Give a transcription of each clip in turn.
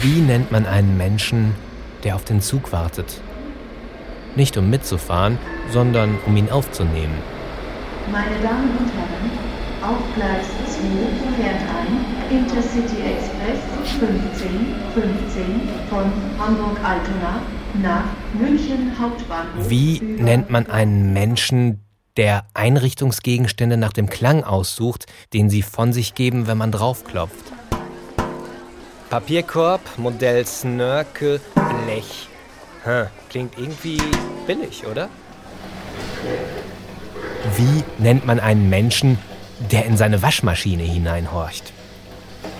Wie nennt man einen Menschen, der auf den Zug wartet? Nicht um mitzufahren, sondern um ihn aufzunehmen. Meine Damen und Herren, auf Gleis 2 fährt ein Intercity Express 1515 von Hamburg-Altona nach München Hauptbahnhof. Wie nennt man einen Menschen, der Einrichtungsgegenstände nach dem Klang aussucht, den sie von sich geben, wenn man draufklopft? Papierkorb, Modell Snörkel, Blech. Hm, klingt irgendwie billig, oder? Wie nennt man einen Menschen, der in seine Waschmaschine hineinhorcht?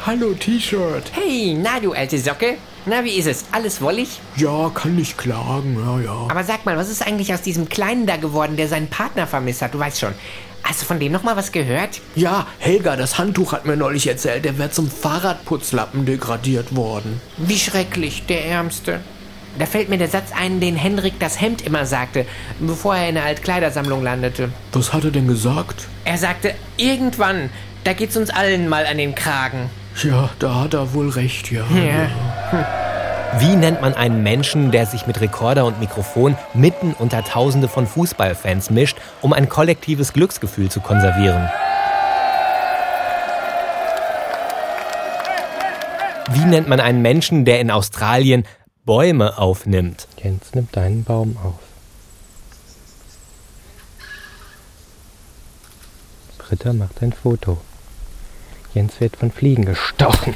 Hallo T-Shirt. Hey, na du alte Socke. Na, wie ist es? Alles wollig? Ja, kann nicht klagen, ja, ja. Aber sag mal, was ist eigentlich aus diesem Kleinen da geworden, der seinen Partner vermisst hat? Du weißt schon. Hast du von dem noch mal was gehört? Ja, Helga, das Handtuch hat mir neulich erzählt, der wäre zum Fahrradputzlappen degradiert worden. Wie schrecklich, der Ärmste. Da fällt mir der Satz ein, den Henrik das Hemd immer sagte, bevor er in der Altkleidersammlung landete. Was hat er denn gesagt? Er sagte, irgendwann, da geht's uns allen mal an den Kragen. Ja, da hat er wohl recht, ja. Ja. Wie nennt man einen Menschen, der sich mit Rekorder und Mikrofon mitten unter Tausende von Fußballfans mischt, um ein kollektives Glücksgefühl zu konservieren? Wie nennt man einen Menschen, der in Australien Bäume aufnimmt? Jens nimmt einen Baum auf. Britta macht ein Foto. Jens wird von Fliegen gestochen.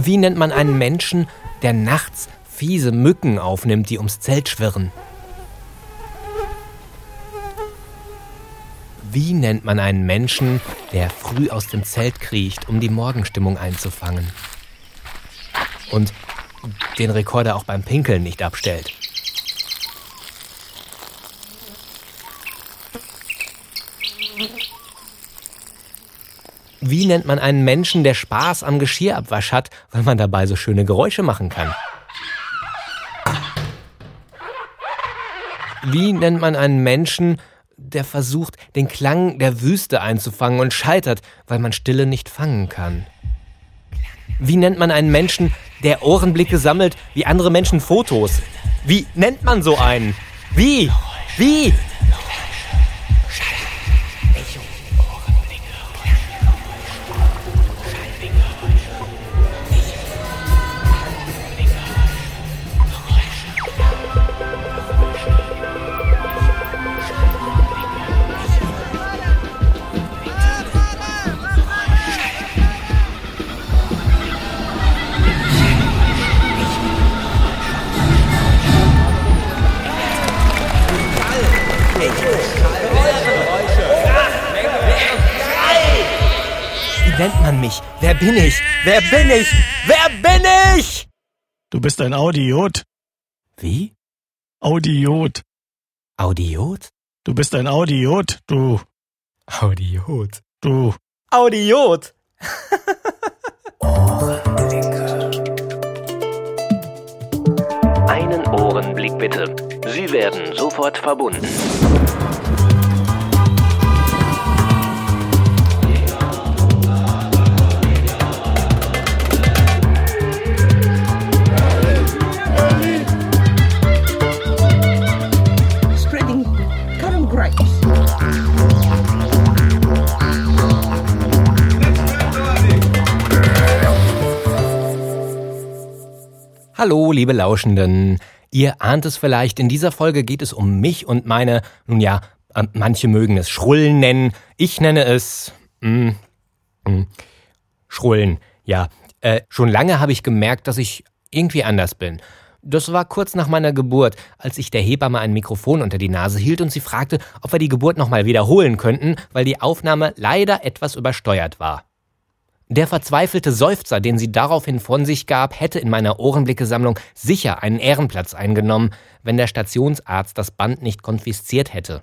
Wie nennt man einen Menschen, der nachts fiese Mücken aufnimmt, die ums Zelt schwirren? Wie nennt man einen Menschen, der früh aus dem Zelt kriecht, um die Morgenstimmung einzufangen? Und den Rekorder auch beim Pinkeln nicht abstellt. Wie nennt man einen Menschen, der Spaß am Geschirrabwasch hat, weil man dabei so schöne Geräusche machen kann? Wie nennt man einen Menschen, der versucht, den Klang der Wüste einzufangen und scheitert, weil man Stille nicht fangen kann? Wie nennt man einen Menschen, der Ohrenblicke sammelt, wie andere Menschen Fotos? Wie nennt man so einen? Wie? Wie? Wie bin ich? Wer bin ich? Wer bin ich? Du bist ein Audiot. Wie? Audiot. Audiot? Du bist ein Audiot, du. Audiot. Du. Audiot! Einen Ohrenblick bitte. Sie werden sofort verbunden. Hallo, liebe Lauschenden. Ihr ahnt es vielleicht, in dieser Folge geht es um mich und meine, nun ja, manche mögen es Schrullen nennen. Ich nenne es mm, mm, Schrullen. Ja, äh, schon lange habe ich gemerkt, dass ich irgendwie anders bin. Das war kurz nach meiner Geburt, als ich der Hebamme ein Mikrofon unter die Nase hielt und sie fragte, ob wir die Geburt nochmal wiederholen könnten, weil die Aufnahme leider etwas übersteuert war. Der verzweifelte Seufzer, den sie daraufhin von sich gab, hätte in meiner Ohrenblicke-Sammlung sicher einen Ehrenplatz eingenommen, wenn der Stationsarzt das Band nicht konfisziert hätte.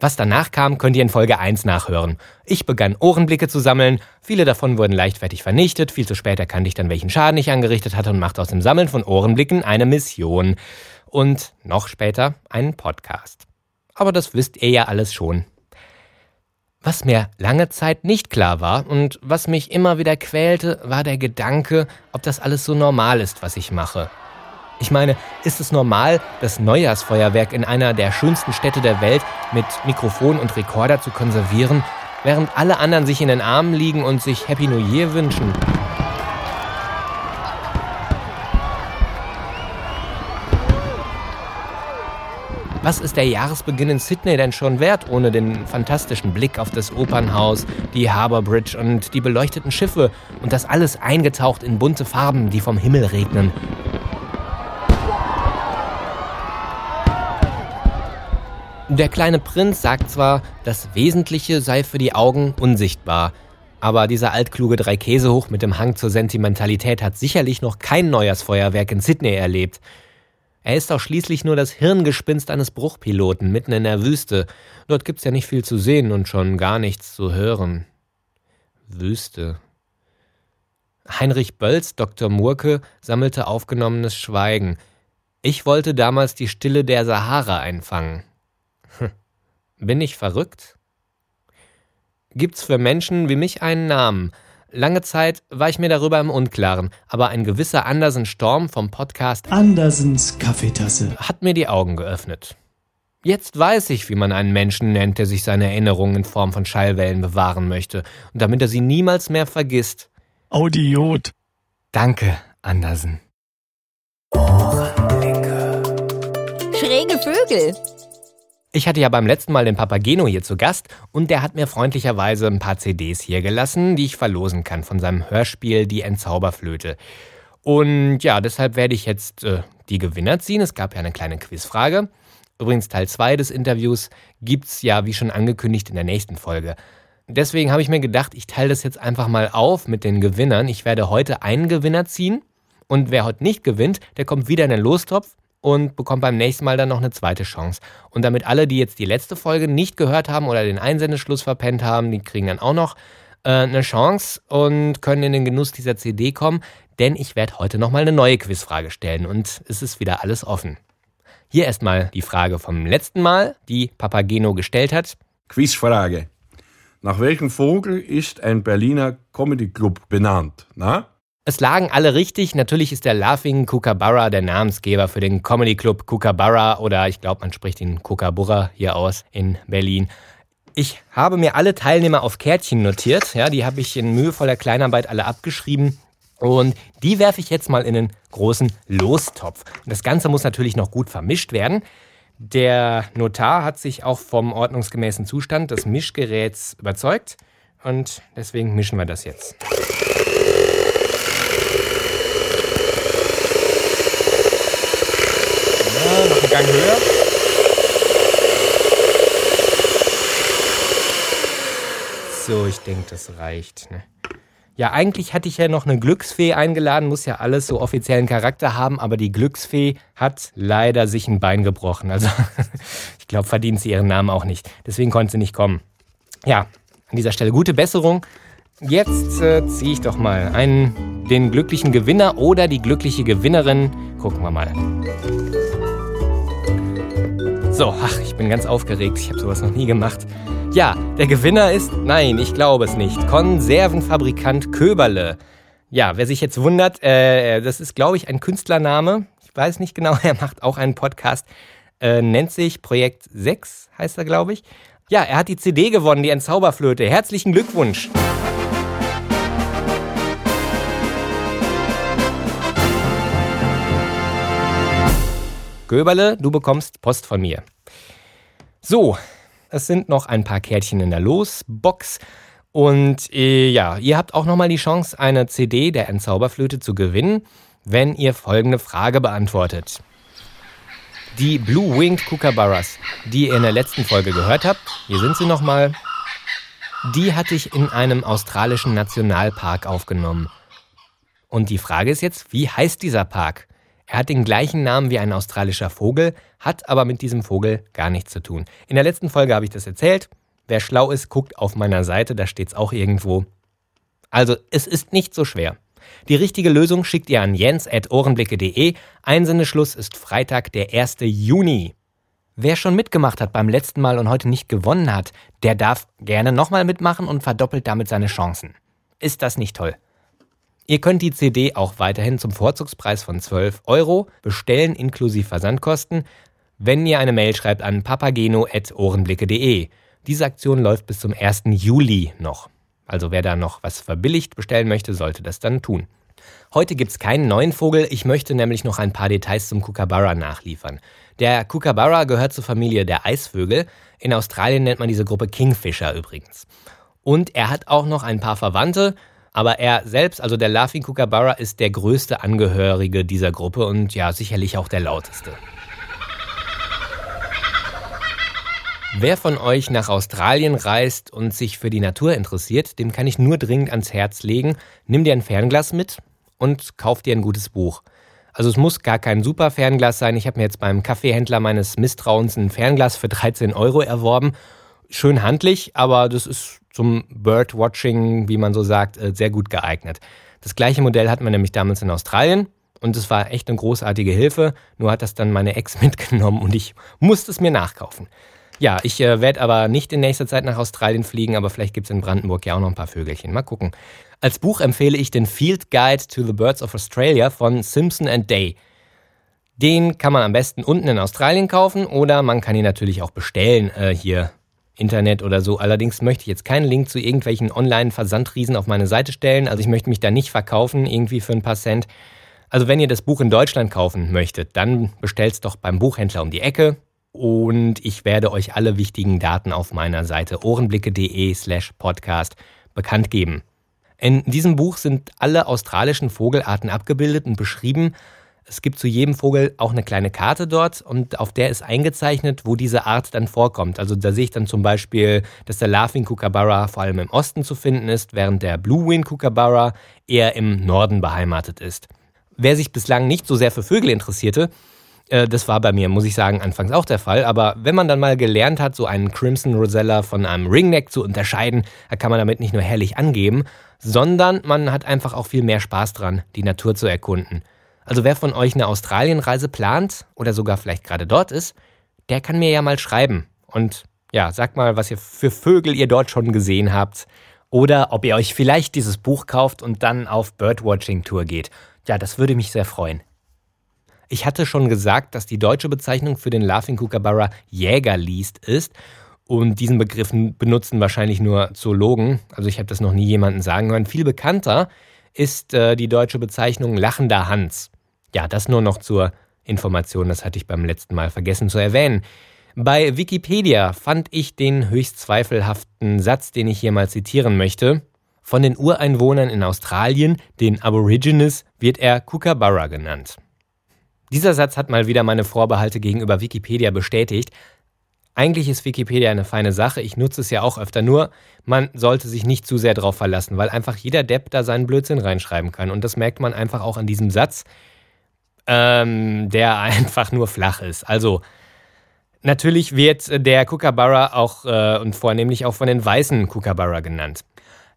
Was danach kam, könnt ihr in Folge 1 nachhören. Ich begann Ohrenblicke zu sammeln, viele davon wurden leichtfertig vernichtet, viel zu spät erkannte ich dann, welchen Schaden ich angerichtet hatte und machte aus dem Sammeln von Ohrenblicken eine Mission. Und noch später einen Podcast. Aber das wisst ihr ja alles schon. Was mir lange Zeit nicht klar war und was mich immer wieder quälte, war der Gedanke, ob das alles so normal ist, was ich mache. Ich meine, ist es normal, das Neujahrsfeuerwerk in einer der schönsten Städte der Welt mit Mikrofon und Rekorder zu konservieren, während alle anderen sich in den Armen liegen und sich Happy New Year wünschen? Was ist der Jahresbeginn in Sydney denn schon wert, ohne den fantastischen Blick auf das Opernhaus, die Harbour Bridge und die beleuchteten Schiffe und das alles eingetaucht in bunte Farben, die vom Himmel regnen? Der kleine Prinz sagt zwar, das Wesentliche sei für die Augen unsichtbar, aber dieser altkluge Dreikäsehoch mit dem Hang zur Sentimentalität hat sicherlich noch kein Neujahrsfeuerwerk in Sydney erlebt. Er ist auch schließlich nur das Hirngespinst eines Bruchpiloten mitten in der Wüste. Dort gibt's ja nicht viel zu sehen und schon gar nichts zu hören. Wüste. Heinrich Bölz, Dr. Murke, sammelte aufgenommenes Schweigen. Ich wollte damals die Stille der Sahara einfangen. Hm. Bin ich verrückt? Gibt's für Menschen wie mich einen Namen, Lange Zeit war ich mir darüber im Unklaren, aber ein gewisser Andersen Storm vom Podcast Andersens Kaffeetasse hat mir die Augen geöffnet. Jetzt weiß ich, wie man einen Menschen nennt, der sich seine Erinnerungen in Form von Schallwellen bewahren möchte und damit er sie niemals mehr vergisst. Audiot. Danke, Andersen. Ohrenblicke. Schräge Vögel. Ich hatte ja beim letzten Mal den Papageno hier zu Gast und der hat mir freundlicherweise ein paar CDs hier gelassen, die ich verlosen kann von seinem Hörspiel Die Entzauberflöte. Und ja, deshalb werde ich jetzt äh, die Gewinner ziehen. Es gab ja eine kleine Quizfrage. Übrigens Teil 2 des Interviews gibt's ja, wie schon angekündigt, in der nächsten Folge. Deswegen habe ich mir gedacht, ich teile das jetzt einfach mal auf mit den Gewinnern. Ich werde heute einen Gewinner ziehen und wer heute nicht gewinnt, der kommt wieder in den Lostopf und bekommt beim nächsten Mal dann noch eine zweite Chance. Und damit alle, die jetzt die letzte Folge nicht gehört haben oder den Einsendeschluss verpennt haben, die kriegen dann auch noch äh, eine Chance und können in den Genuss dieser CD kommen, denn ich werde heute nochmal eine neue Quizfrage stellen und es ist wieder alles offen. Hier erstmal die Frage vom letzten Mal, die Papageno gestellt hat. Quizfrage. Nach welchem Vogel ist ein Berliner Comedy Club benannt? Na? Es lagen alle richtig. Natürlich ist der Laughing Kookaburra der Namensgeber für den Comedy Club Kookaburra oder ich glaube, man spricht ihn Kookaburra hier aus in Berlin. Ich habe mir alle Teilnehmer auf Kärtchen notiert. Ja, die habe ich in mühevoller Kleinarbeit alle abgeschrieben. Und die werfe ich jetzt mal in einen großen Lostopf. Das Ganze muss natürlich noch gut vermischt werden. Der Notar hat sich auch vom ordnungsgemäßen Zustand des Mischgeräts überzeugt. Und deswegen mischen wir das jetzt. noch einen Gang höher. So, ich denke, das reicht. Ne? Ja, eigentlich hatte ich ja noch eine Glücksfee eingeladen, muss ja alles so offiziellen Charakter haben, aber die Glücksfee hat leider sich ein Bein gebrochen. Also ich glaube, verdient sie ihren Namen auch nicht. Deswegen konnte sie nicht kommen. Ja, an dieser Stelle gute Besserung. Jetzt äh, ziehe ich doch mal einen, den glücklichen Gewinner oder die glückliche Gewinnerin. Gucken wir mal. So, ach, ich bin ganz aufgeregt. Ich habe sowas noch nie gemacht. Ja, der Gewinner ist, nein, ich glaube es nicht, Konservenfabrikant Köberle. Ja, wer sich jetzt wundert, äh, das ist, glaube ich, ein Künstlername. Ich weiß nicht genau, er macht auch einen Podcast. Äh, nennt sich Projekt 6, heißt er, glaube ich. Ja, er hat die CD gewonnen, die Entzauberflöte. Herzlichen Glückwunsch. Göberle, du bekommst Post von mir. So, es sind noch ein paar Kärtchen in der Losbox. Und äh, ja, ihr habt auch nochmal die Chance, eine CD der Entzauberflöte zu gewinnen, wenn ihr folgende Frage beantwortet. Die Blue Winged Kookaburras, die ihr in der letzten Folge gehört habt, hier sind sie nochmal, die hatte ich in einem australischen Nationalpark aufgenommen. Und die Frage ist jetzt, wie heißt dieser Park? Er hat den gleichen Namen wie ein australischer Vogel, hat aber mit diesem Vogel gar nichts zu tun. In der letzten Folge habe ich das erzählt. Wer schlau ist, guckt auf meiner Seite, da steht es auch irgendwo. Also, es ist nicht so schwer. Die richtige Lösung schickt ihr an jens.ohrenblicke.de. Einsendeschluss ist Freitag, der 1. Juni. Wer schon mitgemacht hat beim letzten Mal und heute nicht gewonnen hat, der darf gerne nochmal mitmachen und verdoppelt damit seine Chancen. Ist das nicht toll? Ihr könnt die CD auch weiterhin zum Vorzugspreis von 12 Euro bestellen, inklusive Versandkosten, wenn ihr eine Mail schreibt an papageno.ohrenblicke.de. Diese Aktion läuft bis zum 1. Juli noch. Also wer da noch was verbilligt bestellen möchte, sollte das dann tun. Heute gibt's keinen neuen Vogel, ich möchte nämlich noch ein paar Details zum Kookaburra nachliefern. Der Kookaburra gehört zur Familie der Eisvögel. In Australien nennt man diese Gruppe Kingfisher übrigens. Und er hat auch noch ein paar Verwandte, aber er selbst, also der Laughing Kookaburra, ist der größte Angehörige dieser Gruppe und ja, sicherlich auch der lauteste. Wer von euch nach Australien reist und sich für die Natur interessiert, dem kann ich nur dringend ans Herz legen, nimm dir ein Fernglas mit und kauf dir ein gutes Buch. Also es muss gar kein super Fernglas sein. Ich habe mir jetzt beim Kaffeehändler meines Misstrauens ein Fernglas für 13 Euro erworben. Schön handlich, aber das ist zum Birdwatching, wie man so sagt, äh, sehr gut geeignet. Das gleiche Modell hatten wir nämlich damals in Australien und es war echt eine großartige Hilfe. Nur hat das dann meine Ex mitgenommen und ich musste es mir nachkaufen. Ja, ich äh, werde aber nicht in nächster Zeit nach Australien fliegen, aber vielleicht gibt es in Brandenburg ja auch noch ein paar Vögelchen. Mal gucken. Als Buch empfehle ich den Field Guide to the Birds of Australia von Simpson and Day. Den kann man am besten unten in Australien kaufen oder man kann ihn natürlich auch bestellen äh, hier Internet oder so. Allerdings möchte ich jetzt keinen Link zu irgendwelchen Online-Versandriesen auf meine Seite stellen. Also ich möchte mich da nicht verkaufen, irgendwie für ein paar Cent. Also wenn ihr das Buch in Deutschland kaufen möchtet, dann bestellt es doch beim Buchhändler um die Ecke. Und ich werde euch alle wichtigen Daten auf meiner Seite ohrenblicke.de slash podcast bekannt geben. In diesem Buch sind alle australischen Vogelarten abgebildet und beschrieben, es gibt zu jedem Vogel auch eine kleine Karte dort und auf der ist eingezeichnet, wo diese Art dann vorkommt. Also da sehe ich dann zum Beispiel, dass der Laughing Kookaburra vor allem im Osten zu finden ist, während der Blue Wing Kookaburra eher im Norden beheimatet ist. Wer sich bislang nicht so sehr für Vögel interessierte, äh, das war bei mir, muss ich sagen, anfangs auch der Fall. Aber wenn man dann mal gelernt hat, so einen Crimson Rosella von einem Ringneck zu unterscheiden, da kann man damit nicht nur herrlich angeben, sondern man hat einfach auch viel mehr Spaß dran, die Natur zu erkunden. Also wer von euch eine Australienreise plant oder sogar vielleicht gerade dort ist, der kann mir ja mal schreiben. Und ja, sagt mal, was ihr für Vögel ihr dort schon gesehen habt. Oder ob ihr euch vielleicht dieses Buch kauft und dann auf Birdwatching-Tour geht. Ja, das würde mich sehr freuen. Ich hatte schon gesagt, dass die deutsche Bezeichnung für den Laughing Kookaburra Jägerliest ist. Und diesen Begriff benutzen wahrscheinlich nur Zoologen. Also ich habe das noch nie jemanden sagen hören. Viel bekannter ist äh, die deutsche Bezeichnung Lachender Hans. Ja, das nur noch zur Information, das hatte ich beim letzten Mal vergessen zu erwähnen. Bei Wikipedia fand ich den höchst zweifelhaften Satz, den ich hier mal zitieren möchte. Von den Ureinwohnern in Australien, den Aborigines, wird er Kookaburra genannt. Dieser Satz hat mal wieder meine Vorbehalte gegenüber Wikipedia bestätigt. Eigentlich ist Wikipedia eine feine Sache, ich nutze es ja auch öfter, nur man sollte sich nicht zu sehr drauf verlassen, weil einfach jeder Depp da seinen Blödsinn reinschreiben kann. Und das merkt man einfach auch an diesem Satz ähm, der einfach nur flach ist. Also natürlich wird der Kookaburra auch äh, und vornehmlich auch von den weißen Kookaburra genannt.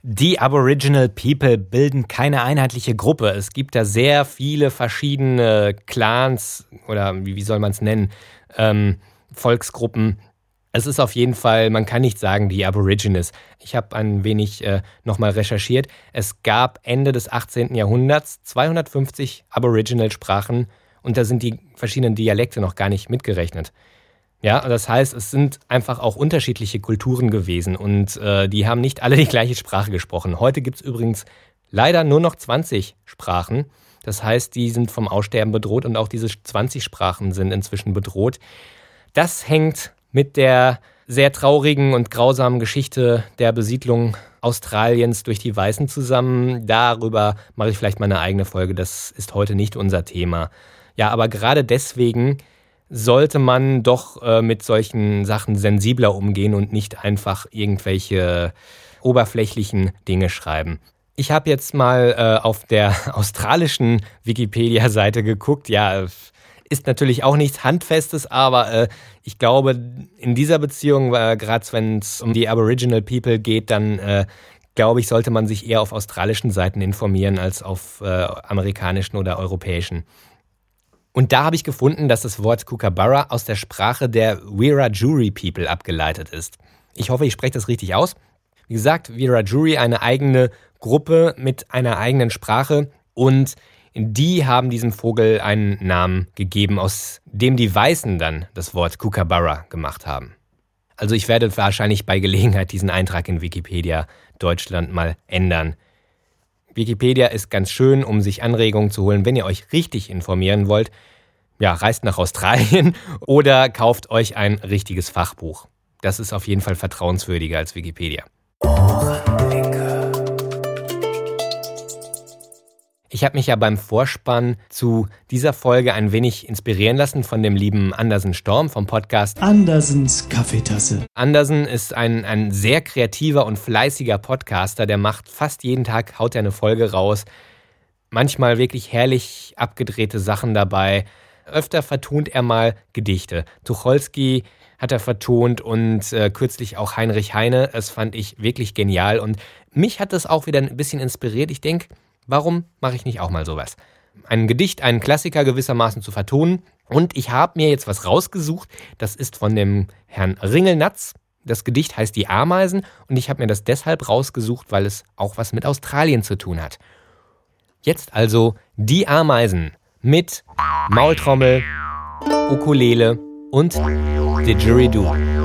Die Aboriginal People bilden keine einheitliche Gruppe. Es gibt da sehr viele verschiedene Clans oder wie, soll man es nennen, ähm, Volksgruppen, es ist auf jeden Fall, man kann nicht sagen, die Aborigines. Ich habe ein wenig äh, nochmal recherchiert. Es gab Ende des 18. Jahrhunderts 250 Aboriginal-Sprachen und da sind die verschiedenen Dialekte noch gar nicht mitgerechnet. Ja, das heißt, es sind einfach auch unterschiedliche Kulturen gewesen und äh, die haben nicht alle die gleiche Sprache gesprochen. Heute gibt es übrigens leider nur noch 20 Sprachen. Das heißt, die sind vom Aussterben bedroht und auch diese 20 Sprachen sind inzwischen bedroht. Das hängt mit der sehr traurigen und grausamen Geschichte der Besiedlung Australiens durch die Weißen zusammen. Darüber mache ich vielleicht mal eine eigene Folge. Das ist heute nicht unser Thema. Ja, aber gerade deswegen sollte man doch äh, mit solchen Sachen sensibler umgehen und nicht einfach irgendwelche oberflächlichen Dinge schreiben. Ich habe jetzt mal äh, auf der australischen Wikipedia-Seite geguckt. Ja, ist natürlich auch nichts Handfestes, aber äh, ich glaube, in dieser Beziehung, äh, gerade wenn es um die Aboriginal People geht, dann äh, glaube ich, sollte man sich eher auf australischen Seiten informieren als auf äh, amerikanischen oder europäischen. Und da habe ich gefunden, dass das Wort Kookaburra aus der Sprache der Wiradjuri People abgeleitet ist. Ich hoffe, ich spreche das richtig aus. Wie gesagt, Wiradjuri, eine eigene Gruppe mit einer eigenen Sprache und die haben diesem Vogel einen Namen gegeben, aus dem die Weißen dann das Wort Kookaburra gemacht haben. Also ich werde wahrscheinlich bei Gelegenheit diesen Eintrag in Wikipedia Deutschland mal ändern. Wikipedia ist ganz schön, um sich Anregungen zu holen, wenn ihr euch richtig informieren wollt. Ja, reist nach Australien oder kauft euch ein richtiges Fachbuch. Das ist auf jeden Fall vertrauenswürdiger als Wikipedia. Ich habe mich ja beim Vorspann zu dieser Folge ein wenig inspirieren lassen von dem lieben Andersen Storm vom Podcast Andersens Kaffeetasse. Andersen ist ein, ein sehr kreativer und fleißiger Podcaster, der macht fast jeden Tag, haut er eine Folge raus. Manchmal wirklich herrlich abgedrehte Sachen dabei. Öfter vertont er mal Gedichte. Tucholsky hat er vertont und äh, kürzlich auch Heinrich Heine. Das fand ich wirklich genial und mich hat das auch wieder ein bisschen inspiriert. Ich denke, Warum mache ich nicht auch mal sowas? Ein Gedicht, einen Klassiker gewissermaßen zu vertonen. Und ich habe mir jetzt was rausgesucht. Das ist von dem Herrn Ringelnatz. Das Gedicht heißt Die Ameisen und ich habe mir das deshalb rausgesucht, weil es auch was mit Australien zu tun hat. Jetzt also Die Ameisen mit Maultrommel, Ukulele und Didgeridoo.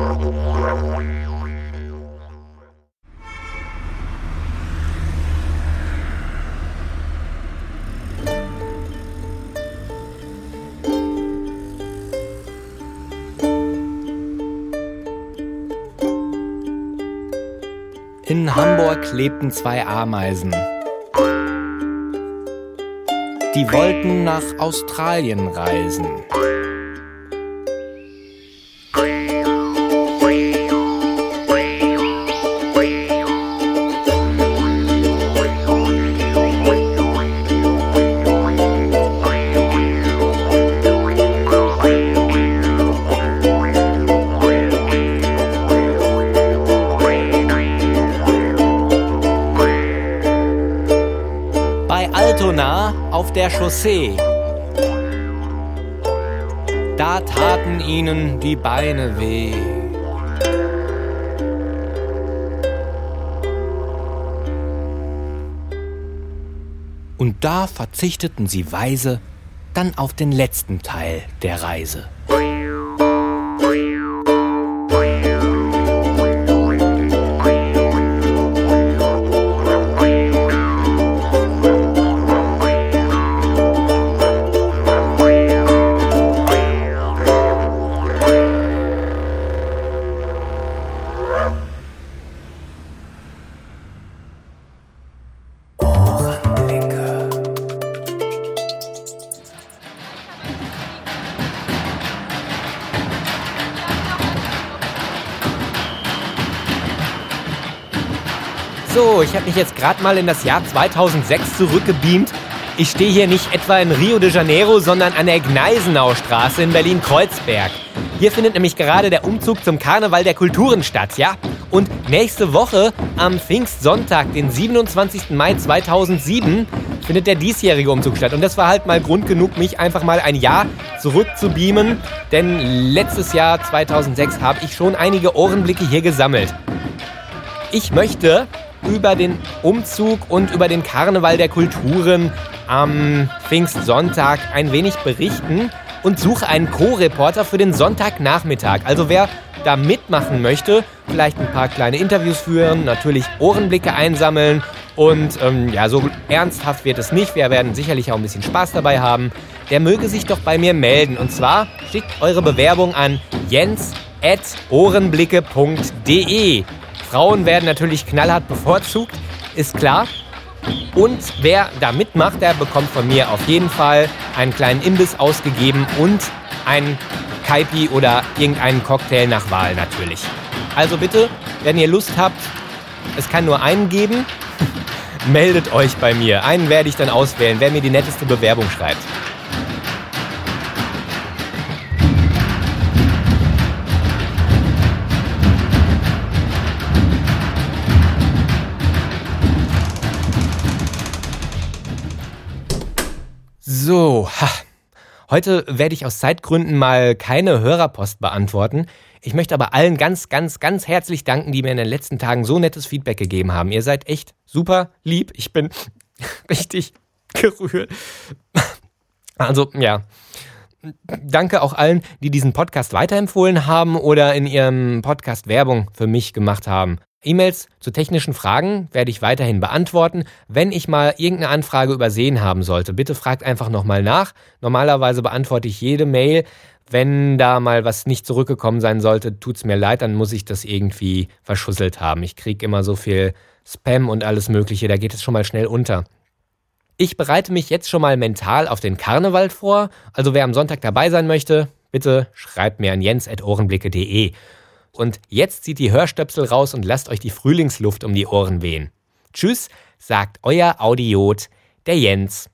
In Hamburg lebten zwei Ameisen. Die wollten nach Australien reisen. Der Chaussee. Da taten ihnen die Beine weh. Und da verzichteten sie weise dann auf den letzten Teil der Reise. Habe mich jetzt gerade mal in das Jahr 2006 zurückgebeamt. Ich stehe hier nicht etwa in Rio de Janeiro, sondern an der Gneisenaustraße in Berlin-Kreuzberg. Hier findet nämlich gerade der Umzug zum Karneval der Kulturen statt, ja? Und nächste Woche, am Pfingstsonntag, den 27. Mai 2007, findet der diesjährige Umzug statt. Und das war halt mal Grund genug, mich einfach mal ein Jahr zurückzubeamen. Denn letztes Jahr, 2006, habe ich schon einige Ohrenblicke hier gesammelt. Ich möchte über den Umzug und über den Karneval der Kulturen am Pfingstsonntag ein wenig berichten und suche einen Co-Reporter für den Sonntagnachmittag. Also wer da mitmachen möchte, vielleicht ein paar kleine Interviews führen, natürlich Ohrenblicke einsammeln und ähm, ja, so ernsthaft wird es nicht. Wir werden sicherlich auch ein bisschen Spaß dabei haben. Der möge sich doch bei mir melden. Und zwar schickt eure Bewerbung an jens.ohrenblicke.de. Frauen werden natürlich knallhart bevorzugt, ist klar. Und wer da mitmacht, der bekommt von mir auf jeden Fall einen kleinen Imbiss ausgegeben und ein Kaipi oder irgendeinen Cocktail nach Wahl natürlich. Also bitte, wenn ihr Lust habt, es kann nur einen geben, meldet euch bei mir. Einen werde ich dann auswählen, wer mir die netteste Bewerbung schreibt. Heute werde ich aus Zeitgründen mal keine Hörerpost beantworten. Ich möchte aber allen ganz, ganz, ganz herzlich danken, die mir in den letzten Tagen so nettes Feedback gegeben haben. Ihr seid echt super lieb. Ich bin richtig gerührt. Also, ja. Danke auch allen, die diesen Podcast weiterempfohlen haben oder in ihrem Podcast Werbung für mich gemacht haben. E-Mails zu technischen Fragen werde ich weiterhin beantworten. Wenn ich mal irgendeine Anfrage übersehen haben sollte, bitte fragt einfach nochmal nach. Normalerweise beantworte ich jede Mail. Wenn da mal was nicht zurückgekommen sein sollte, tut's mir leid, dann muss ich das irgendwie verschusselt haben. Ich kriege immer so viel Spam und alles Mögliche, da geht es schon mal schnell unter. Ich bereite mich jetzt schon mal mental auf den Karneval vor. Also wer am Sonntag dabei sein möchte, bitte schreibt mir an jens.ohrenblicke.de. Und jetzt zieht die Hörstöpsel raus und lasst euch die Frühlingsluft um die Ohren wehen. Tschüss, sagt euer Audiot, der Jens.